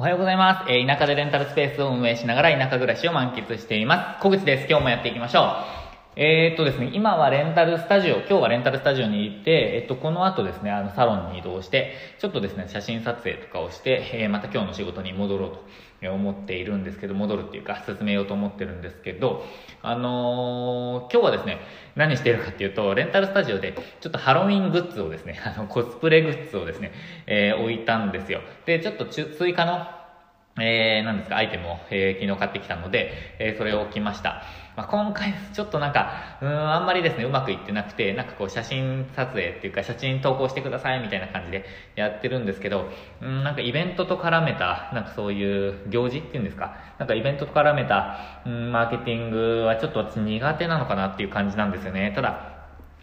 おはようございます。えー田舎でレンタルスペースを運営しながら田舎暮らしを満喫しています。小口です。今日もやっていきましょう。えーっとですね、今はレンタルスタジオ、今日はレンタルスタジオに行って、えっと、この後ですね、あの、サロンに移動して、ちょっとですね、写真撮影とかをして、えーまた今日の仕事に戻ろうと思っているんですけど、戻るっていうか、進めようと思ってるんですけど、あのー今日はですね、何してるかっていうと、レンタルスタジオで、ちょっとハロウィングッズをですね、あの、コスプレグッズをですね、えー置いたんですよ。で、ちょっと追加の、えー、なんですか、アイテムを、えー昨日買ってきたので、えーそれを置きました。まあ、今回、ちょっとなんか、うん、あんまりですね、うまくいってなくて、なんかこう、写真撮影っていうか、写真投稿してくださいみたいな感じでやってるんですけど、うん、なんかイベントと絡めた、なんかそういう行事っていうんですか、なんかイベントと絡めた、うん、マーケティングはちょっと私苦手なのかなっていう感じなんですよね。ただ、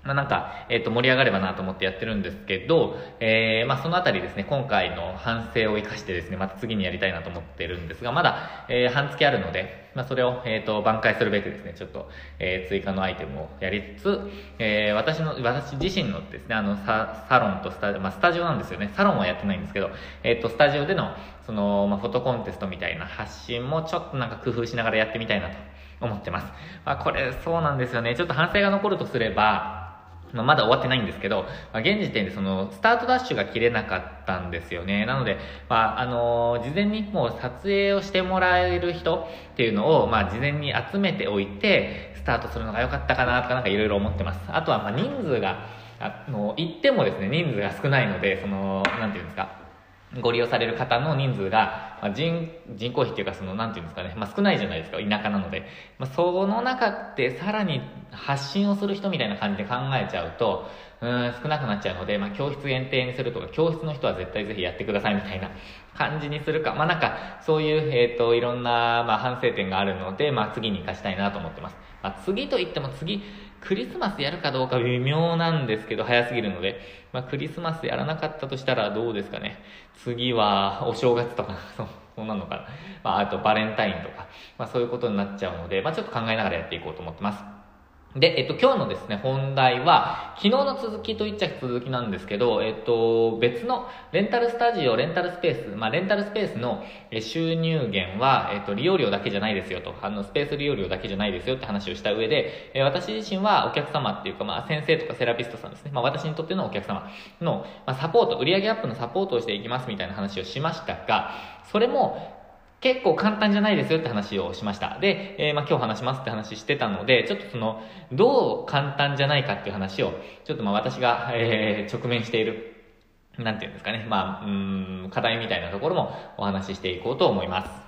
まあ、なんか、えっ、と、盛り上がればなと思ってやってるんですけど、えー、まあ、そのあたりですね、今回の反省を生かしてですね、また次にやりたいなと思ってるんですが、まだ、えー、半月あるので、まあ、それを、えっ、と、挽回するべくですね、ちょっと、えー、追加のアイテムをやりつつ、えー、私の、私自身のですね、あの、ササロンとスタジオ、まあ、スタジオなんですよね、サロンはやってないんですけど、えっ、と、スタジオでの、その、まあ、フォトコンテストみたいな発信もちょっとなんか工夫しながらやってみたいなと思ってます。まあ、これ、そうなんですよね、ちょっと反省が残るとすれば、まあ、まだ終わってないんですけど、まあ、現時点でその、スタートダッシュが切れなかったんですよね。なので、まあ、あの事前にもう撮影をしてもらえる人っていうのを、まあ、事前に集めておいて、スタートするのが良かったかなとかなんかいろいろ思ってます。あとは、まあ、人数が、あの、行ってもですね、人数が少ないので、その、なんていうんですか、ご利用される方の人数が、まあ、人人口比っていうかそのなんていうんですかね、まあ、少ないじゃないですか田舎なので、まあ、その中ってさらに発信をする人みたいな感じで考えちゃうとうん少なくなっちゃうので、まあ、教室限定にするとか教室の人は絶対ぜひやってくださいみたいな感じにするか。まあなんかそういう、えー、といろんな、まあ、反省点があるので、まあ、次に活かしたいなと思ってます、まあ、次といっても次クリスマスやるかどうか微妙なんですけど早すぎるので、まあ、クリスマスやらなかったとしたらどうですかね。次はお正月とか そうなのかな、まあ、あとバレンタインとか、まあ、そういうことになっちゃうので、まあ、ちょっと考えながらやっていこうと思ってます。で、えっと、今日のですね、本題は、昨日の続きと言っちゃ続きなんですけど、えっと、別のレンタルスタジオ、レンタルスペース、まあ、レンタルスペースの収入源は、えっと、利用料だけじゃないですよと、あの、スペース利用料だけじゃないですよって話をした上で、え私自身はお客様っていうか、まあ、先生とかセラピストさんですね、まあ、私にとってのお客様の、まあ、サポート、売上アップのサポートをしていきますみたいな話をしましたが、それも、結構簡単じゃないですよって話をしました。で、えーまあ、今日話しますって話してたので、ちょっとその、どう簡単じゃないかっていう話を、ちょっとまあ私が、えー直面している、なんていうんですかね、まあ、うん、課題みたいなところもお話ししていこうと思います。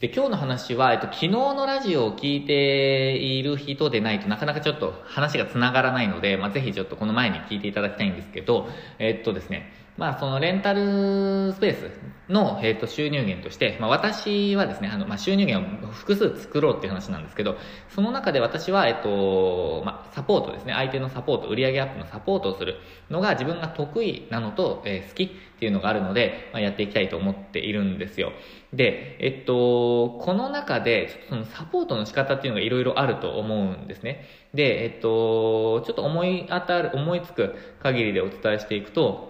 で、今日の話は、えっと、昨日のラジオを聞いている人でないとなかなかちょっと話が繋がらないので、まあ、ぜひちょっとこの前に聞いていただきたいんですけど、えっとですね、まあ、そのレンタルスペースの、えっと、収入源として、まあ、私はですね、あの、まあ、収入源を複数作ろうっていう話なんですけど、その中で私は、えっと、まあ、サポートですね、相手のサポート、売上アップのサポートをするのが自分が得意なのと、えー好きっていうのがあるので、まあ、やっていきたいと思っているんですよ。で、えっと、この中で、そのサポートの仕方っていうのがいろいろあると思うんですね。で、えっと、ちょっと思い当たる、思いつく限りでお伝えしていくと、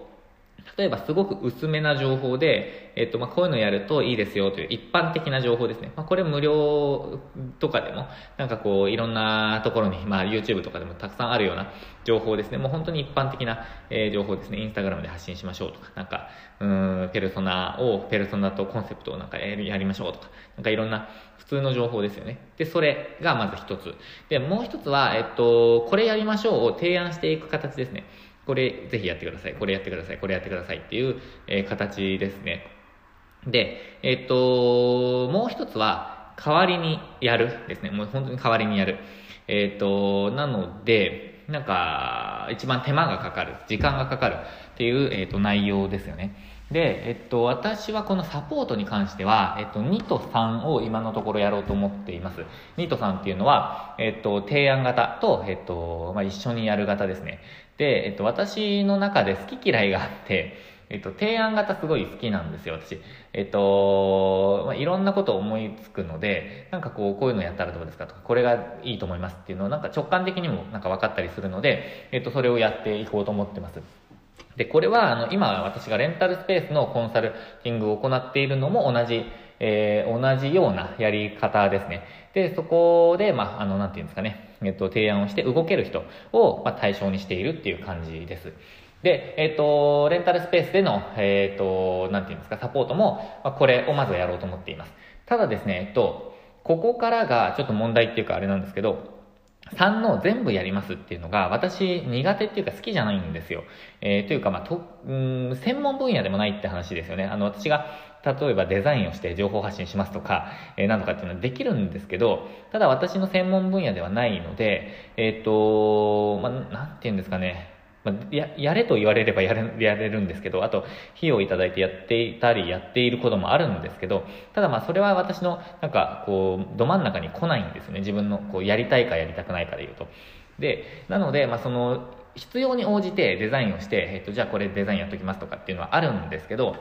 例えばすごく薄めな情報で、えっと、まあ、こういうのやるといいですよという一般的な情報ですね。まあ、これ無料とかでも、なんかこう、いろんなところに、まあ、YouTube とかでもたくさんあるような情報ですね。もう本当に一般的な、えー情報ですね。インスタグラムで発信しましょうとか、なんか、うん、ペルソナを、ペルソナとコンセプトをなんかやりましょうとか、なんかいろんな普通の情報ですよね。で、それがまず一つ。で、もう一つは、えっと、これやりましょうを提案していく形ですね。これぜひやってください。これやってください。これやってくださいっていう、え形ですね。で、えっと、もう一つは、代わりにやるですね。もう本当に代わりにやる。えっと、なので、なんか、一番手間がかかる、時間がかかるっていう、えっと、内容ですよね。で、えっと、私はこのサポートに関しては、えっと、2と3を今のところやろうと思っています。2と3っていうのは、えっと、提案型と、えっと、まあ、一緒にやる型ですね。で、えっと、私の中で好き嫌いがあって、えっと、提案型すごい好きなんですよ、私。えっと、まあ、いろんなことを思いつくので、なんかこう、こういうのやったらどうですかとか、これがいいと思いますっていうのを、なんか直感的にもなんか分かったりするので、えっと、それをやっていこうと思ってます。で、これは、あの、今私がレンタルスペースのコンサルティングを行っているのも同じ、えー、同じようなやり方ですね。で、そこで、まあ、あの、なんていうんですかね、えっと、提案をして動ける人を、まあ、対象にしているっていう感じです。で、えっ、と、レンタルスペースでの、えっ、と、なんていうんですか、サポートも、まあ、これをまずやろうと思っています。ただですね、えっと、ここからがちょっと問題っていうかあれなんですけど、3の全部やりますっていうのが私苦手っていうか好きじゃないんですよ。えー、というか、まあ、と、うん、専門分野でもないって話ですよね。あの、私が例えばデザインをして情報発信しますとか、えー、なんとかっていうのはできるんですけど、ただ私の専門分野ではないので、えっ、ー、と、まあ、なんて言うんですかね。まあ、や、やれと言われればやれやれるんですけど、あと、費用をいただいてやっていたり、やっていることもあるんですけど、ただまあ、それは私の、なんか、こう、ど真ん中に来ないんですね。自分の、こう、やりたいかやりたくないかで言うと。で、なので、まあ、その、必要に応じてデザインをして、えっと、じゃあこれデザインやっときますとかっていうのはあるんですけど、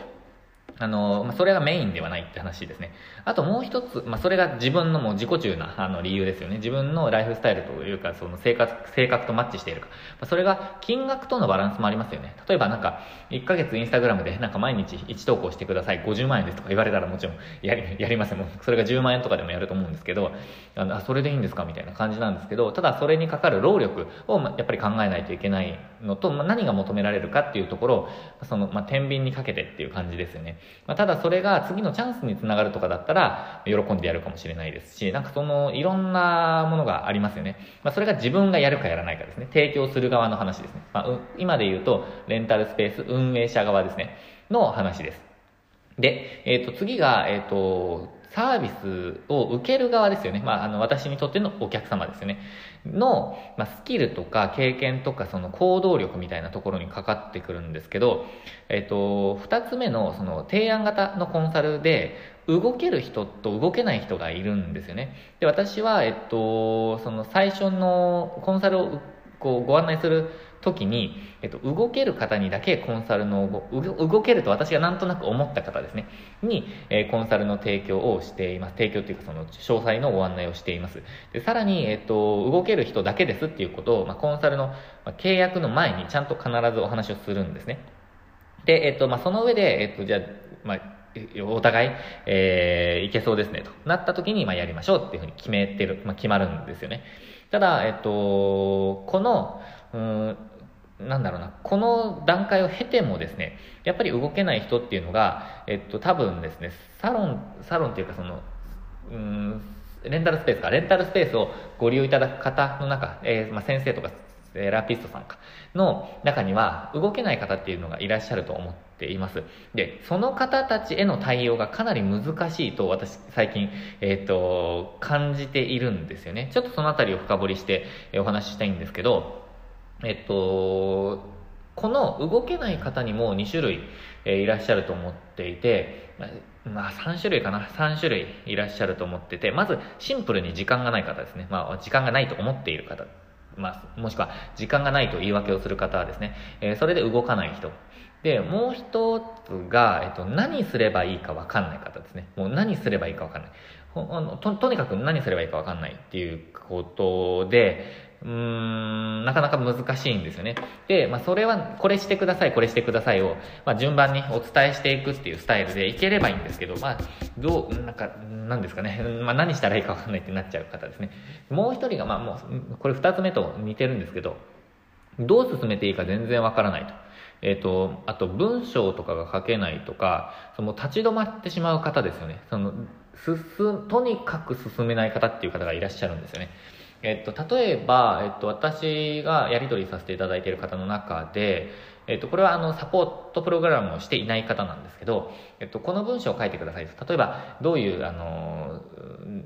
あの、それがメインではないって話ですね。あともう一つ、まあ、それが自分のもう自己中なあの理由ですよね。自分のライフスタイルというか、その生活、性格とマッチしているか。まあ、それが金額とのバランスもありますよね。例えばなんか、1ヶ月インスタグラムでなんか毎日1投稿してください。50万円ですとか言われたらもちろんやり、やりません。もそれが10万円とかでもやると思うんですけど、あの、それでいいんですか？みたいな感じなんですけど、ただそれにかかる労力をやっぱり考えないといけないのと、まあ、何が求められるかっていうところを、その、まあ、天秤にかけてっていう感じですよね。まあ、ただそれが次のチャンスにつながるとかだったら、喜んでやるかもしれないですし、なんかその、いろんなものがありますよね。まあ、それが自分がやるかやらないかですね。提供する側の話ですね。まあ、今で言うと、レンタルスペース運営者側ですね。の話です。で、えっ、ー、と、次が、えっ、ー、と、サービスを受ける側ですよね。まあ、あの、私にとってのお客様ですよね。の、まあ、スキルとか経験とかその行動力みたいなところにかかってくるんですけど、えっ、と、二つ目のその提案型のコンサルで、動ける人と動けない人がいるんですよね。で、私は、えっと、その最初のコンサルをこうご案内する時に、えっと、動ける方にだけコンサルの動けると私がなんとなく思った方ですね、に、えー、コンサルの提供をしています。提供というかその詳細のご案内をしています。でさらに、えっと、動ける人だけですっていうことを、まあ、コンサルの、まあ、契約の前にちゃんと必ずお話をするんですね。で、えっと、まあ、その上で、えっと、じゃあ、まあ、お互い、えー、いけそうですね、となった時に、まあ、やりましょうっていうふうに決めてる、まあ、決まるんですよね。ただ、えっと、この、うん、なんだろうな、この段階を経てもですね、やっぱり動けない人っていうのが、えっと、多分ですね、サロン、サロンっていうかその、うん、レンタルスペースか、レンタルスペースをご利用いただく方の中、えー、まあ、先生とか、セラピストさんか、の中には、動けない方っていうのがいらっしゃると思ってています。で、その方たちへの対応がかなり難しいと私、最近、えっ、ー、と、感じているんですよね。ちょっとそのあたりを深掘りしてお話ししたいんですけど、えっと、この動けない方にも2種類、え、いらっしゃると思っていて、まあ3種類かな ?3 種類いらっしゃると思ってて、まずシンプルに時間がない方ですね。まあ時間がないと思っている方。まあ、もしくは時間がないと言い訳をする方はですね、えー、それで動かない人。で、もう一つが、えっと、何すればいいかわかんない方ですね。もう何すればいいかわかんない。あのととにかく何すればいいかわかんないっていうことで、うーん、なかなか難しいんですよね。で、まあ、それは、これしてください、これしてくださいを、まあ、順番にお伝えしていくっていうスタイルでいければいいんですけど、まあ、どう、なんか、なんですかね、まあ、何したらいいかわかんないってなっちゃう方ですね。もう一人が、まあ、もう、これ二つ目と似てるんですけど、どう進めていいか全然わからないと。えっ、ー、と、あと文章とかが書けないとか、その立ち止まってしまう方ですよね。その、進、とにかく進めない方っていう方がいらっしゃるんですよね。えっと、例えば、えっと、私がやり取りさせていただいている方の中で、えっと、これはあの、サポートプログラムをしていない方なんですけど、えっと、この文章を書いてくださいと。例えば、どういう、あの、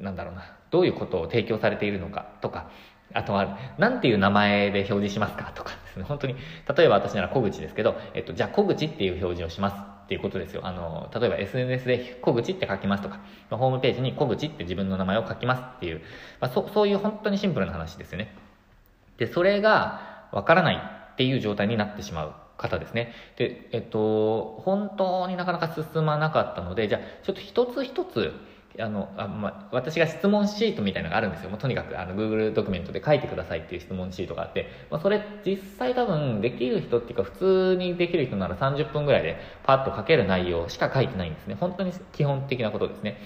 なんだろうな、どういうことを提供されているのかとか、あとは、なんていう名前で表示しますかとかですね。本当に、例えば私なら小口ですけど、えっと、じゃあ小口っていう表示をします。っていうことですよ。あの、例えば SNS で小口って書きますとか、ホームページに小口って自分の名前を書きますっていう、まあ、そそういう本当にシンプルな話ですよね。で、それがわからないっていう状態になってしまう方ですね。で、えっと、本当になかなか進まなかったので、じゃあ、ちょっと一つ一つ、あのあ、まあ、私が質問シートみたいなのがあるんですよ。もうとにかくあの Google ドキュメントで書いてくださいっていう質問シートがあって、まあ、それ実際多分できる人っていうか普通にできる人なら30分ぐらいでパッと書ける内容しか書いてないんですね。本当に基本的なことですね。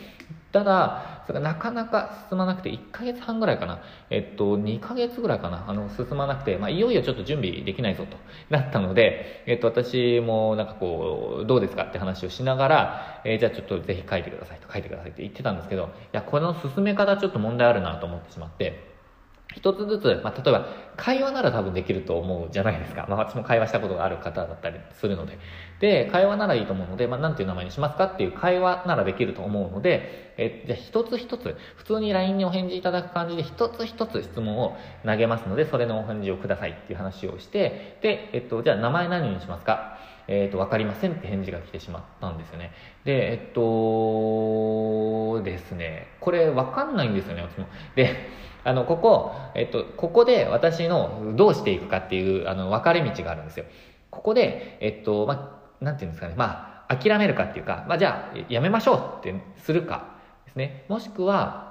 ただ、それがなかなか進まなくて、1ヶ月半ぐらいかな。えっと、2ヶ月ぐらいかな。あの、進まなくて、まあ、いよいよちょっと準備できないぞとなったので、えっと、私もなんかこう、どうですかって話をしながら、えー、じゃあちょっとぜひ書いてくださいと書いてくださいって言ってたんですけど、いや、この進め方ちょっと問題あるなと思ってしまって、一つずつ、まあ、例えば、会話なら多分できると思うじゃないですか。まあ、私も会話したことがある方だったりするので。で、会話ならいいと思うので、まあ、なんていう名前にしますかっていう会話ならできると思うので、え、じゃあ一つ一つ、普通に LINE にお返事いただく感じで、一つ一つ質問を投げますので、それのお返事をくださいっていう話をして、で、えっと、じゃあ名前何にしますか？えっ、と、わかりませんって返事が来てしまったんですよね。で、えっと、ですね、これわかんないんですよね、私も。で、あの、ここ、えっと、ここで私のどうしていくかっていう、あの、分かれ道があるんですよ。ここで、えっと、まあ、なんていうんですかね、まあ、諦めるかっていうか、まあ、じゃあ、やめましょうってするかですね。もしくは、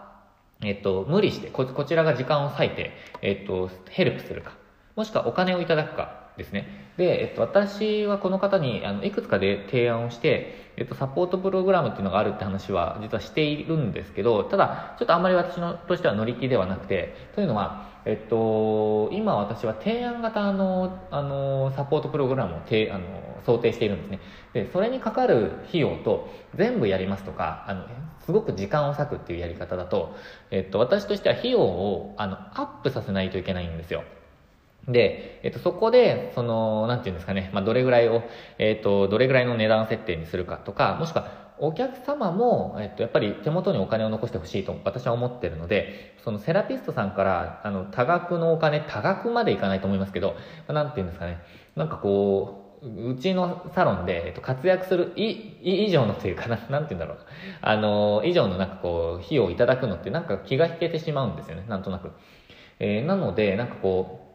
えっと、無理してこ、こちらが時間を割いて、えっと、ヘルプするか。もしくはお金をいただくか。ですね。で、えっと、私はこの方に、あの、いくつかで提案をして、えっと、サポートプログラムっていうのがあるって話は実はしているんですけど、ただ、ちょっとあんまり私のとしては乗り気ではなくて、というのは、えっと、今私は提案型の、あの、サポートプログラムをてあの想定しているんですね。で、それにかかる費用と、全部やりますとか、あの、すごく時間を割くっていうやり方だと、えっと、私としては費用を、あの、アップさせないといけないんですよ。で、えっと、そこで、その、なんていうんですかね、まあ、どれぐらいを、えっと、どれぐらいの値段設定にするかとか、もしくは、お客様も、えっと、やっぱり手元にお金を残してほしいと私は思ってるので、そのセラピストさんから、あの、多額のお金、多額までいかないと思いますけど、なんていうんですかね、なんかこう、うちのサロンで、えっと、活躍するいい以上のというかな、なんて言うんだろう。あの、以上のなんかこう、費用をいただくのってなんか気が引けてしまうんですよね、なんとなく。えー、なので、なんかこう、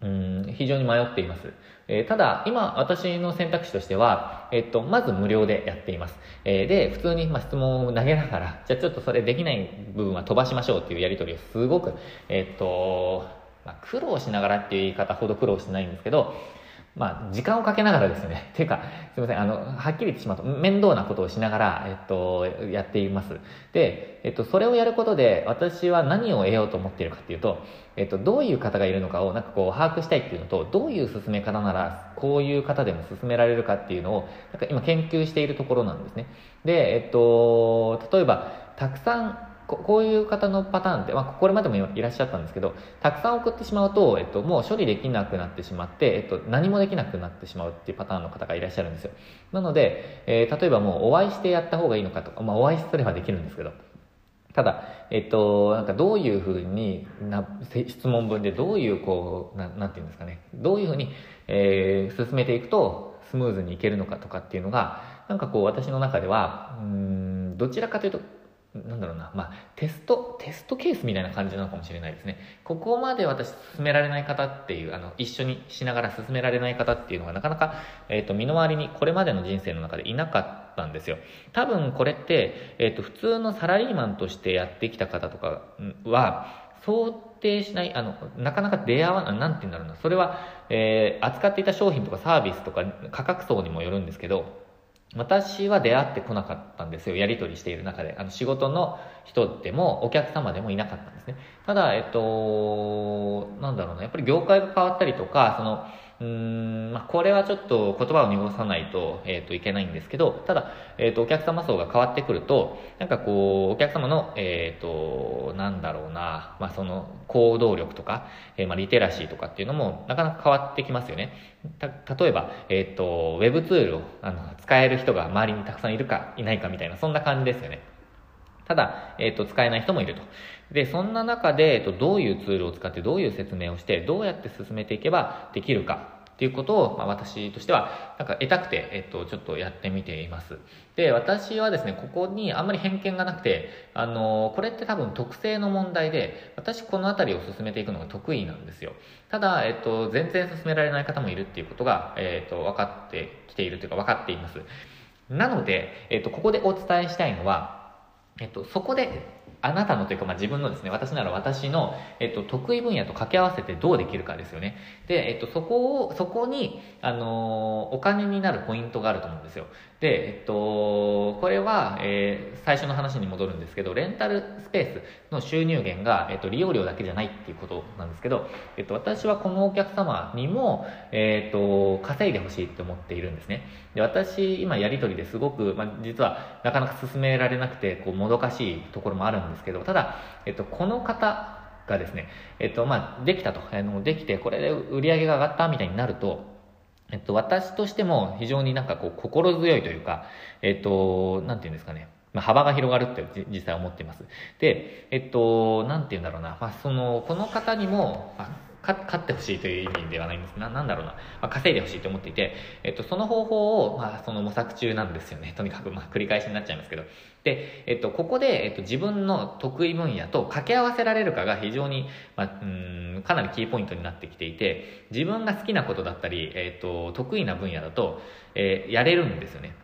うん非常に迷っています。えー、ただ、今、私の選択肢としては、えっと、まず無料でやっています。えー、で、普通に、まあ、質問を投げながら、じゃあちょっとそれできない部分は飛ばしましょうっていうやり取りをすごく、えっと、まあ、苦労しながらっていう言い方ほど苦労してないんですけど、まあ、時間をかけながらですね。ていうか、すいません、あの、はっきり言ってしまうと、面倒なことをしながら、えっと、やっています。で、えっと、それをやることで、私は何を得ようと思っているかっていうと、えっと、どういう方がいるのかを、なんかこう、把握したいっていうのと、どういう進め方なら、こういう方でも進められるかっていうのを、なんか今研究しているところなんですね。で、えっと、例えば、たくさんこういう方のパターンって、まあ、これまでもいらっしゃったんですけど、たくさん送ってしまうと、えっと、もう処理できなくなってしまって、えっと、何もできなくなってしまうっていうパターンの方がいらっしゃるんですよ。なので、えー、例えばもうお会いしてやった方がいいのかとか、まあ、お会いすればできるんですけど、ただ、えっと、なんかどういうふうにな、質問文でどういう、こう、ななんていうんですかね、どういうふうに、えー、進めていくとスムーズにいけるのかとかっていうのが、なんかこう私の中では、うん、どちらかというとなんだろうな、まあ、テスト、テストケースみたいな感じなのかもしれないですね。ここまで私進められない方っていう、あの、一緒にしながら進められない方っていうのがなかなか、えっ、ー、と、身の回りにこれまでの人生の中でいなかったんですよ。多分これって、えっ、ー、と、普通のサラリーマンとしてやってきた方とかは、想定しない、あの、なかなか出会わない、なんて言うんだろうな。それは、えー、扱っていた商品とかサービスとか価格層にもよるんですけど、私は出会ってこなかったんですよ。やり取りしている中で。あの、仕事の人でも、お客様でもいなかったんですね。ただ、えっと、なんだろうな、やっぱり業界が変わったりとか、その、うーん、まあ、これはちょっと言葉を濁さないと、えっ、ー、と、いけないんですけど、ただ、えっ、ー、と、お客様層が変わってくると、なんかこう、お客様の、えっ、ー、と、なんだろうな、まあ、その、行動力とか、えまあ、リテラシーとかっていうのも、なかなか変わってきますよね。た、例えば、えっ、と、ウェブツールを、あの、使える人が周りにたくさんいるか、いないかみたいな、そんな感じですよね。ただ、えっ、と、使えない人もいると。で、そんな中で、えっと、どういうツールを使ってどういう説明をして、どうやって進めていけばできるかっていうことを、まあ、私としては、なんか得たくて、えっと、ちょっとやってみています。で、私はですね、ここにあんまり偏見がなくて、あの、これって多分特性の問題で、私この辺りを進めていくのが得意なんですよ。ただ、えっと、全然進められない方もいるっていうことが、えっと、分かってきているというか分かっています。なので、えっと、ここでお伝えしたいのは、えっと、そこであなたのというか、まあ、自分のですね、私なら私の、えっと、得意分野と掛け合わせてどうできるかですよね。で、えっと、そこを、そこに、あのー、お金になるポイントがあると思うんですよ。で、えっと、これは、えー、最初の話に戻るんですけど、レンタルスペースの収入源が、えっと、利用料だけじゃないっていうことなんですけど、えっと、私はこのお客様にも、えっと、稼いでほしいって思っているんですね。で、私、今やりとりですごく、まあ、実はなかなか進められなくて、こう、もどかしいところもあるんですですけど、ただ、えっと、この方がですね、えっと、まあ、できたと、あの、できて、これで売り上げが上がったみたいになると、えっと、私としても非常になんかこう心強いというか、えっと、なんていうんですかね、まあ、幅が広がるって実際思っています。で、えっと、なんて言うんだろうな、まあ、その、この方にも、まあ勝ってほしいという意味ではないんですな、なんだろうな、まあ、稼いでほしいと思っていて、えっと、その方法を、まあ、その模索中なんですよね。とにかく、まあ、繰り返しになっちゃいますけど。で、えっと、ここで、えっと、自分の得意分野と掛け合わせられるかが非常に、まあ、うん、かなりキーポイントになってきていて、自分が好きなことだったり、えっと、得意な分野だと、えー、やれるんですよね。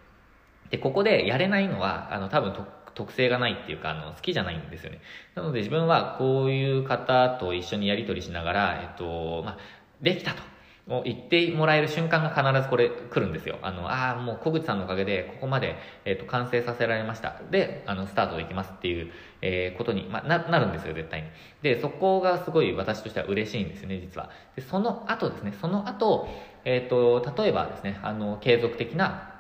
で、ここでやれないのは、あの、多分特性がないっていうか、あの、好きじゃないんですよね。なので自分はこういう方と一緒にやり取りしながら、えっと、まあ、できたと。を言ってもらえる瞬間が必ずこれ来るんですよ。あの、ああ、もう小口さんのおかげでここまで、えっ、と、完成させられました。で、あの、スタートできますっていう、えー、ことに、まあ、な、なるんですよ、絶対に。で、そこがすごい私としては嬉しいんですよね、実は。で、その後ですね、その後、えっ、と、例えばですね、あの、継続的な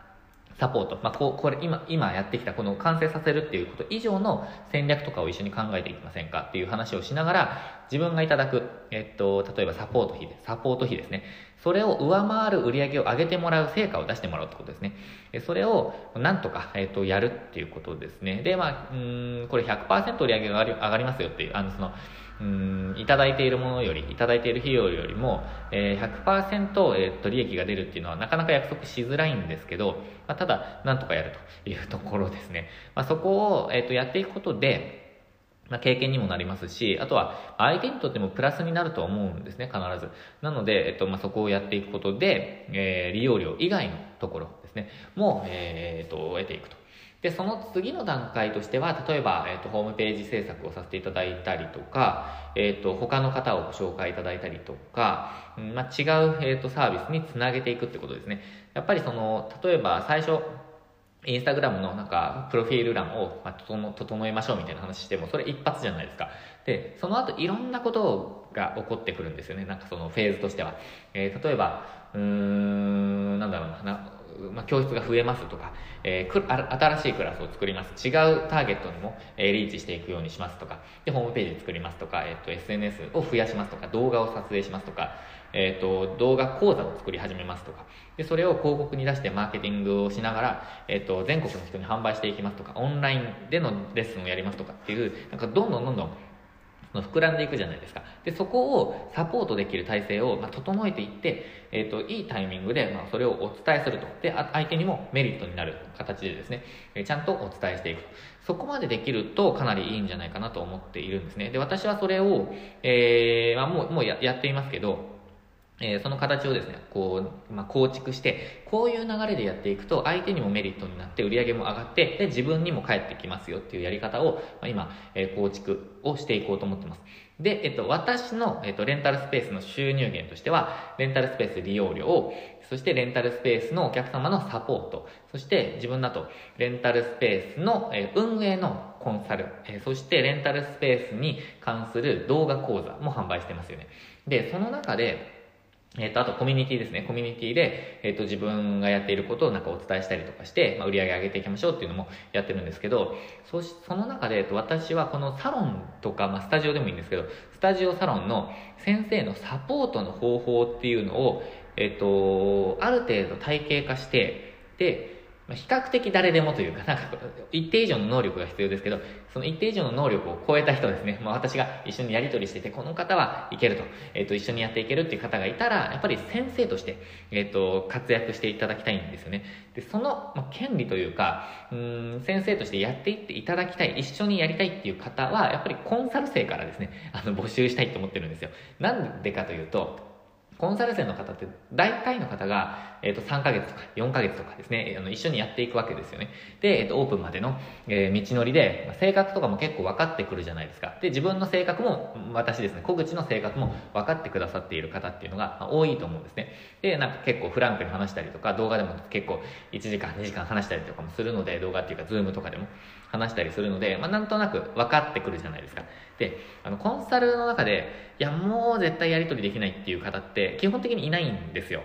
サポート、まあ、ここれ今今やってきたこの完成させるっていうこと以上の戦略とかを一緒に考えていきませんかっていう話をしながら自分がいただく、えっと、例えばサポート費でサポート費ですね。それを上回る売り上げを上げてもらう成果を出してもらうってことですね。それをなんとか、えっと、やるっていうことですね。でまあうんこれ100%売り上げが上がりますよっていうあのそのうんいただいているものよりいただいている費用よりも、えー、100%、えー、と利益が出るっていうのはなかなか約束しづらいんですけど、まあ、ただなんとかやるというところですね、まあ、そこを、えー、とやっていくことでまあ、経験にもなりますし、あとは相手にとってもプラスになると思うんですね、必ず。なので、えっと、まあ、そこをやっていくことで、えー、利用料以外のところですね、も、えー、っと、得ていくとで、その次の段階としては、例えば、えっ、ー、と、ホームページ制作をさせていただいたりとか、えっ、ー、と、他の方をご紹介いただいたりとか、うんまあ、違う、えっ、ー、と、サービスにつなげていくってことですね。やっぱりその、例えば最初、インスタグラムのなんか、プロフィール欄を、まあ、整えましょうみたいな話しても、それ一発じゃないですか。で、その後いろんなことが起こってくるんですよね。なんかそのフェーズとしては。えー、例えば、うーん、なんだろうな、まあ、教室が増えますとか、えー、新しいクラスを作ります。違うターゲットにも、えー、リーチしていくようにしますとか、で、ホームページ作りますとか、えっ、ー、と、SNS を増やしますとか、動画を撮影しますとか、えっ、と、動画講座を作り始めますとか、で、それを広告に出してマーケティングをしながら、えっ、と、全国の人に販売していきますとか、オンラインでのレッスンをやりますとかっていう、なんかどんどんどんどん膨らんでいくじゃないですか。で、そこをサポートできる体制を、まあ、整えていって、えっ、ー、と、いいタイミングで、まあ、それをお伝えすると。で、相手にもメリットになる形でですね、えちゃんとお伝えしていくと。そこまでできるとかなりいいんじゃないかなと思っているんですね。で、私はそれを、えー、まあ、もう、もうややっていますけど、えー、その形をですね、こう、まあ、構築して、こういう流れでやっていくと、相手にもメリットになって、売り上げも上がって、で、自分にも返ってきますよっていうやり方を、まあ、今、えー、構築をしていこうと思ってます。で、えっと、私の、えっと、レンタルスペースの収入源としては、レンタルスペース利用料、そしてレンタルスペースのお客様のサポート、そして自分だと、レンタルスペースの、えー、運営のコンサル、えー、そしてレンタルスペースに関する動画講座も販売してますよね。で、その中で、えっ、と、あとコミュニティですね。コミュニティで、えっ、と、自分がやっていることをなんかお伝えしたりとかして、まあ、売り上げ上げていきましょうっていうのもやってるんですけど、そし、その中で、えっと、私はこのサロンとか、まあ、スタジオでもいいんですけど、スタジオサロンの先生のサポートの方法っていうのを、えっと、ある程度体系化して、で、比較的誰でもというか、なんか、一定以上の能力が必要ですけど、その一定以上の能力を超えた人ですね、まあ、私が一緒にやり取りしてて、この方はいけると、えっ、ー、と、一緒にやっていけるっていう方がいたら、やっぱり先生として、えっ、ー、と、活躍していただきたいんですよね。で、その、まあ、権利というか、うん、先生としてやっていっていただきたい、一緒にやりたいっていう方は、やっぱりコンサル生からですね、あの、募集したいと思ってるんですよ。なんでかというと、コンサル生の方って大体の方が、えっ、ー、と、3ヶ月とか4ヶ月とかですね、あの、一緒にやっていくわけですよね。で、えっ、ー、と、オープンまでの、えー、道のりでま、性格とかも結構分かってくるじゃないですか。で、自分の性格も、私ですね、小口の性格も分かってくださっている方っていうのが、まあ、多いと思うんですね。で、なんか結構フランクに話したりとか、動画でも結構1時間、2時間話したりとかもするので、動画っていうか、ズームとかでも話したりするので、まあ、なんとなく分かってくるじゃないですか。で、あの、コンサルの中で、いや、もう絶対やり取りできないっていう方って、基本的にいないんですよ。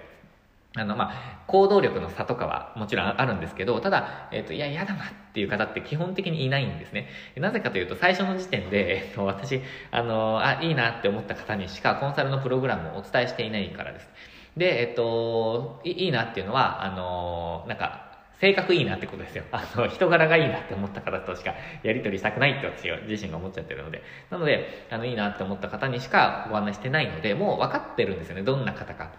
あの、まあ、行動力の差とかはもちろんあるんですけど、ただ、えっ、ー、と、いや、嫌だなっていう方って基本的にいないんですね。なぜかというと、最初の時点で、えっ、ー、と、私、あの、あ、いいなって思った方にしかコンサルのプログラムをお伝えしていないからです。で、えっ、ー、と、いいなっていうのは、あの、なんか、性格いいなってことですよ。あの、人柄がいいなって思った方としかやり取りしたくないって私自身が思っちゃってるので。なので、あの、いいなって思った方にしかご案内してないので、もう分かってるんですよね。どんな方か。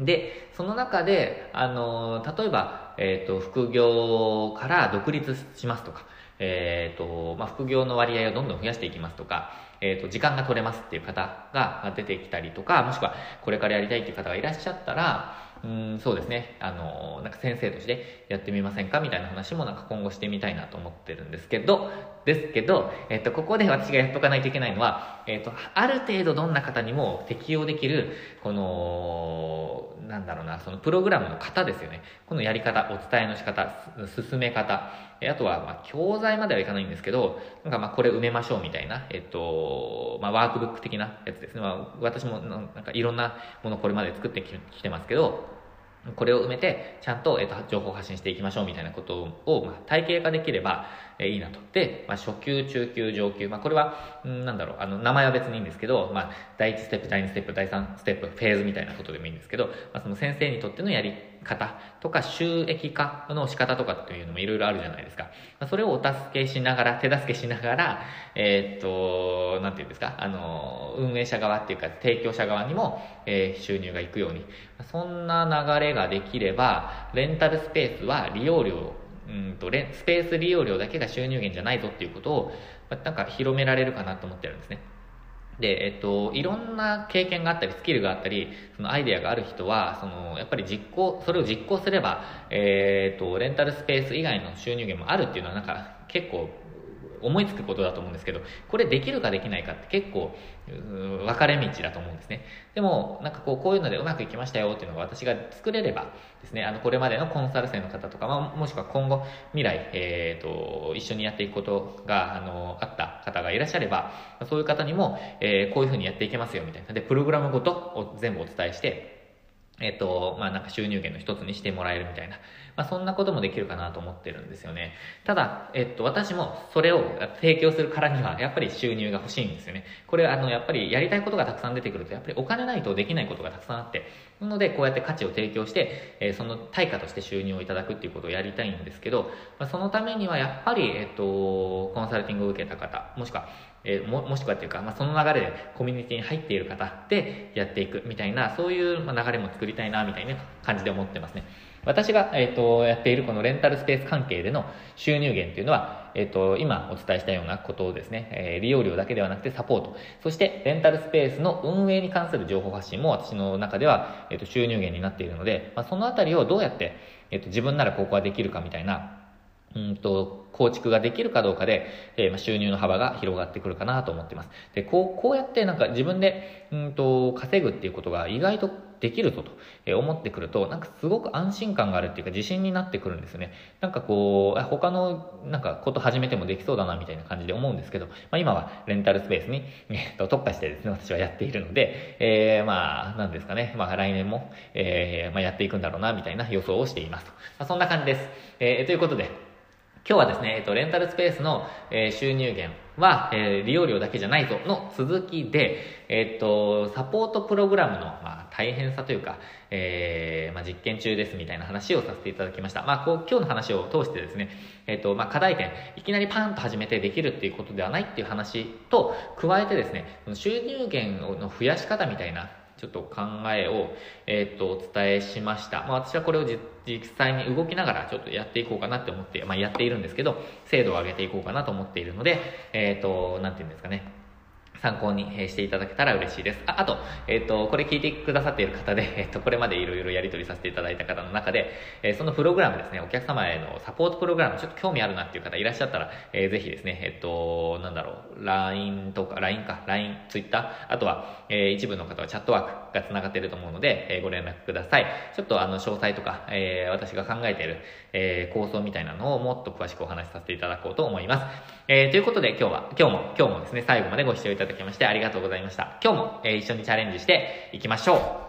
で、その中で、あの、例えば、えっ、ー、と、副業から独立しますとか、えっ、ー、と、まあ、副業の割合をどんどん増やしていきますとか、えっ、ー、と、時間が取れますっていう方が出てきたりとか、もしくはこれからやりたいっていう方がいらっしゃったら、うん、そうですね。あの、なんか先生としてやってみませんか？みたいな話もなんか今後してみたいなと思ってるんですけど、ですけど、えっと、ここで私がやっとかないといけないのは、えっと、ある程度どんな方にも適用できる、この、なんだろうな、そのプログラムの型ですよね。このやり方、お伝えの仕方、進め方、あとは、ま、教材まではいかないんですけど、なんかま、これ埋めましょうみたいな、えっと、まあ、ワークブック的なやつですね。まあ、私も、なんかいろんなものこれまで作ってきてますけど、これを埋めて、ちゃんと、えっと、情報発信していきましょうみたいなことを、まあ、体系化できれば、え、いいなと。で、まあ、初級、中級、上級、まあ、これは、んなんだろう、あの、名前は別にいいんですけど、まあ、第1ステップ、第2ステップ、第3ステップ、フェーズみたいなことでもいいんですけど、まあ、その先生にとってのやり方とか収益化の仕方とかっていうのもいろいろあるじゃないですか。それをお助けしながら、手助けしながら、えー、っと、なんていうんですか、あの、運営者側っていうか、提供者側にも、えー、収入がいくように。そんな流れができれば、レンタルスペースは利用料うんとスペース利用料だけが収入源じゃないぞっていうことを、なんか広められるかなと思ってるんですね。で、えっと、いろんな経験があったり、スキルがあったり、そのアイデアがある人は、その、やっぱり実行、それを実行すれば、えー、っと、レンタルスペース以外の収入源もあるっていうのは、なんか、結構思いつくことだと思うんですけど、これできるかできないかって結構、分かれ道だと思うんですね。でも、なんかこう、こういうのでうまくいきましたよっていうのが私が作れればですね、あの、これまでのコンサル生の方とか、まあ、もしくは今後、未来、えっ、ー、と、一緒にやっていくことが、あの、あった方がいらっしゃれば、そういう方にも、えー、こういうふうにやっていけますよみたいな。で、プログラムごとを全部お伝えして、えっ、ー、と、まあ、なんか収入源の一つにしてもらえるみたいな。まあ、そんなこともできるかなと思ってるんですよね。ただ、えっと、私もそれを提供するからには、やっぱり収入が欲しいんですよね。これ、あの、やっぱりやりたいことがたくさん出てくると、やっぱりお金ないとできないことがたくさんあって、なので、こうやって価値を提供して、えー、その対価として収入をいただくっていうことをやりたいんですけど、まあ、そのためにはやっぱり、えっと、コンサルティングを受けた方、もしくは、えー、ももしくはっていうか、まあ、その流れでコミュニティに入っている方でやっていくみたいな、そういう流れも作りたいな、みたいな感じで思ってますね。私が、えーと、やっているこのレンタルスペース関係での収入源というのは、えーと、今お伝えしたようなことをですね、えー、利用料だけではなくてサポート、そしてレンタルスペースの運営に関する情報発信も私の中では、えーと、収入源になっているので、まあ、そのあたりをどうやって、えー、と自分ならここはできるかみたいなうんと、構築ができるかどうかで、えー、収入の幅が広がってくるかなと思ってます。で、こう、こうやってなんか自分で、うんと、稼ぐっていうことが意外とできるぞと思ってくると、なんかすごく安心感があるっていうか自信になってくるんですね。なんかこう、他のなんかこと始めてもできそうだなみたいな感じで思うんですけど、まあ、今はレンタルスペースに、えー、と特化してですね、私はやっているので、えー、まあ、なんですかね、まあ来年も、えー、まあ、やっていくんだろうなみたいな予想をしています。まあ、そんな感じです。えー、ということで、今日はですね、えっと、レンタルスペースの、えー、収入源は、えー、利用料だけじゃないぞの続きで、えっと、サポートプログラムの、まあ、大変さというか、えー、まあ、実験中ですみたいな話をさせていただきました。まあ、こう、今日の話を通してですね、えっと、まあ、課題点、いきなりパーンと始めてできるっていうことではないっていう話と、加えてですね、収入源の増やし方みたいな、ちょっと考えを、えっ、と、お伝えしました。まあ、私はこれを実際に動きながらちょっとやっていこうかなって思って、まあ、やっているんですけど、精度を上げていこうかなと思っているので、えっ、と、なんていうんですかね。参考にしていただけたら嬉しいです。ああと、えっ、ー、と、これ聞いてくださっている方で、えっ、ー、と、これまでいろいろやり取りさせていただいた方の中で、えー、そのプログラムですね、お客様へのサポートプログラム、ちょっと興味あるなっていう方いらっしゃったら、えー、ぜひですね、えっ、と、なんだろう、LINE とか、LINE か、LINE、Twitter、あとは、え一部の方はチャットワークが繋がっていると思うので、えご連絡ください。ちょっとあの、詳細とか、え私が考えている、え構想みたいなのをもっと詳しくお話しさせていただこうと思います。えということで今日は、今日も、今日もですね、最後までご視聴いただきましてありがとうございました。今日も、えー、一緒にチャレンジしていきましょう。